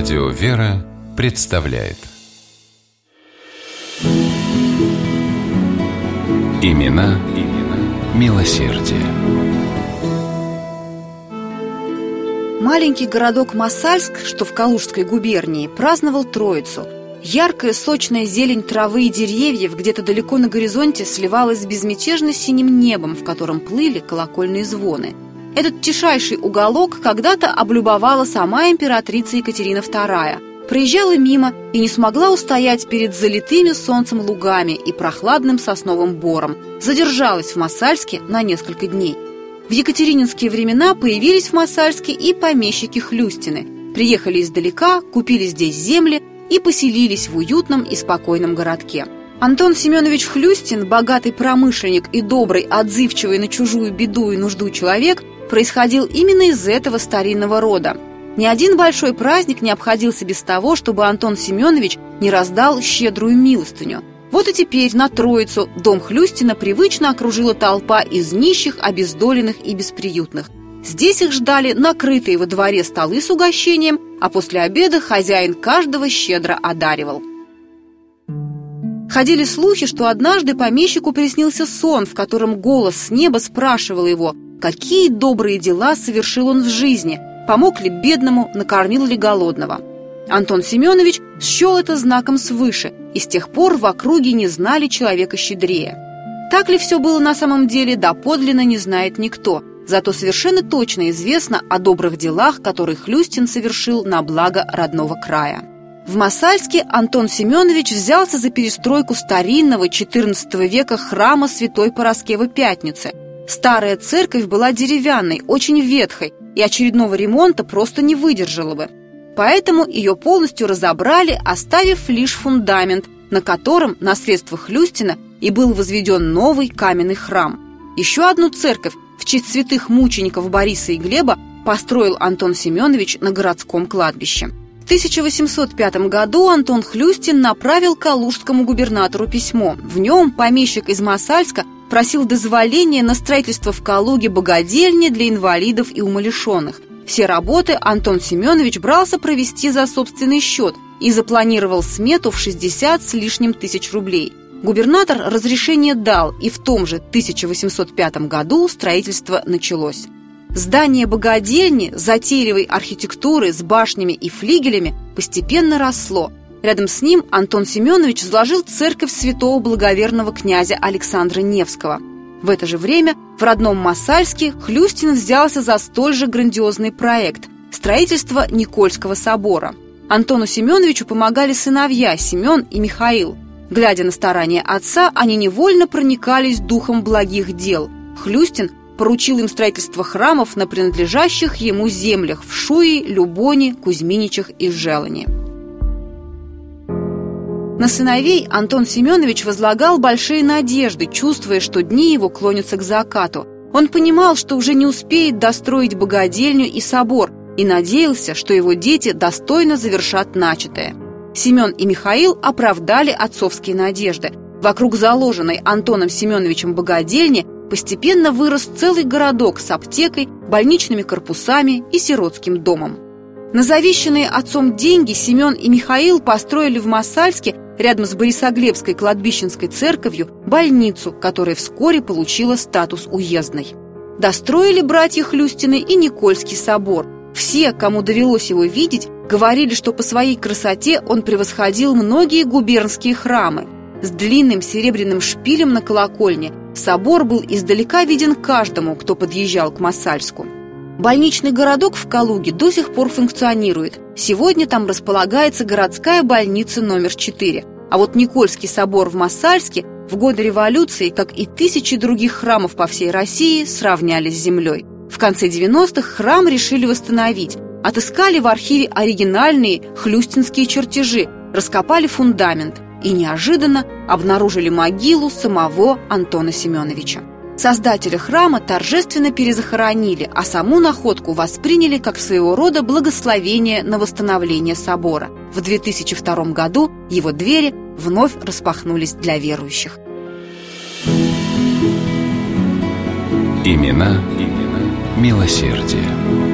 Радио «Вера» представляет Имена, имена милосердие. Маленький городок Масальск, что в Калужской губернии, праздновал Троицу. Яркая сочная зелень травы и деревьев где-то далеко на горизонте сливалась с безмятежно синим небом, в котором плыли колокольные звоны. Этот тишайший уголок когда-то облюбовала сама императрица Екатерина II – проезжала мимо и не смогла устоять перед залитыми солнцем лугами и прохладным сосновым бором. Задержалась в Масальске на несколько дней. В екатерининские времена появились в Масальске и помещики Хлюстины. Приехали издалека, купили здесь земли и поселились в уютном и спокойном городке. Антон Семенович Хлюстин, богатый промышленник и добрый, отзывчивый на чужую беду и нужду человек, происходил именно из этого старинного рода – ни один большой праздник не обходился без того, чтобы Антон Семенович не раздал щедрую милостыню. Вот и теперь на Троицу дом Хлюстина привычно окружила толпа из нищих, обездоленных и бесприютных. Здесь их ждали накрытые во дворе столы с угощением, а после обеда хозяин каждого щедро одаривал. Ходили слухи, что однажды помещику приснился сон, в котором голос с неба спрашивал его, какие добрые дела совершил он в жизни – помог ли бедному, накормил ли голодного. Антон Семенович счел это знаком свыше, и с тех пор в округе не знали человека щедрее. Так ли все было на самом деле, доподлинно не знает никто, зато совершенно точно известно о добрых делах, которые Хлюстин совершил на благо родного края. В Масальске Антон Семенович взялся за перестройку старинного XIV века храма Святой Пороскевы Пятницы. Старая церковь была деревянной, очень ветхой, и очередного ремонта просто не выдержала бы. Поэтому ее полностью разобрали, оставив лишь фундамент, на котором на средствах Люстина и был возведен новый каменный храм. Еще одну церковь в честь святых мучеников Бориса и Глеба построил Антон Семенович на городском кладбище. В 1805 году Антон Хлюстин направил калужскому губернатору письмо. В нем помещик из Масальска просил дозволения на строительство в Калуге богадельни для инвалидов и умалишенных. Все работы Антон Семенович брался провести за собственный счет и запланировал смету в 60 с лишним тысяч рублей. Губернатор разрешение дал, и в том же 1805 году строительство началось. Здание богадельни затейливой архитектуры с башнями и флигелями постепенно росло – Рядом с ним Антон Семенович сложил церковь святого благоверного князя Александра Невского. В это же время в родном Масальске Хлюстин взялся за столь же грандиозный проект – строительство Никольского собора. Антону Семеновичу помогали сыновья Семен и Михаил. Глядя на старания отца, они невольно проникались духом благих дел. Хлюстин поручил им строительство храмов на принадлежащих ему землях в Шуи, Любоне, Кузьминичах и Желане. На сыновей Антон Семенович возлагал большие надежды, чувствуя, что дни его клонятся к закату. Он понимал, что уже не успеет достроить богадельню и собор, и надеялся, что его дети достойно завершат начатое. Семен и Михаил оправдали отцовские надежды. Вокруг заложенной Антоном Семеновичем богадельни постепенно вырос целый городок с аптекой, больничными корпусами и сиротским домом. На завещанные отцом деньги Семен и Михаил построили в Масальске рядом с Борисоглебской кладбищенской церковью больницу, которая вскоре получила статус уездной. Достроили братья Хлюстины и Никольский собор. Все, кому довелось его видеть, говорили, что по своей красоте он превосходил многие губернские храмы. С длинным серебряным шпилем на колокольне собор был издалека виден каждому, кто подъезжал к Масальску. Больничный городок в Калуге до сих пор функционирует. Сегодня там располагается городская больница номер 4. А вот Никольский собор в Массальске в годы революции, как и тысячи других храмов по всей России, сравнялись с землей. В конце 90-х храм решили восстановить. Отыскали в архиве оригинальные хлюстинские чертежи, раскопали фундамент и неожиданно обнаружили могилу самого Антона Семеновича. Создателя храма торжественно перезахоронили, а саму находку восприняли как своего рода благословение на восстановление собора. В 2002 году его двери вновь распахнулись для верующих. Имена, имена милосердие.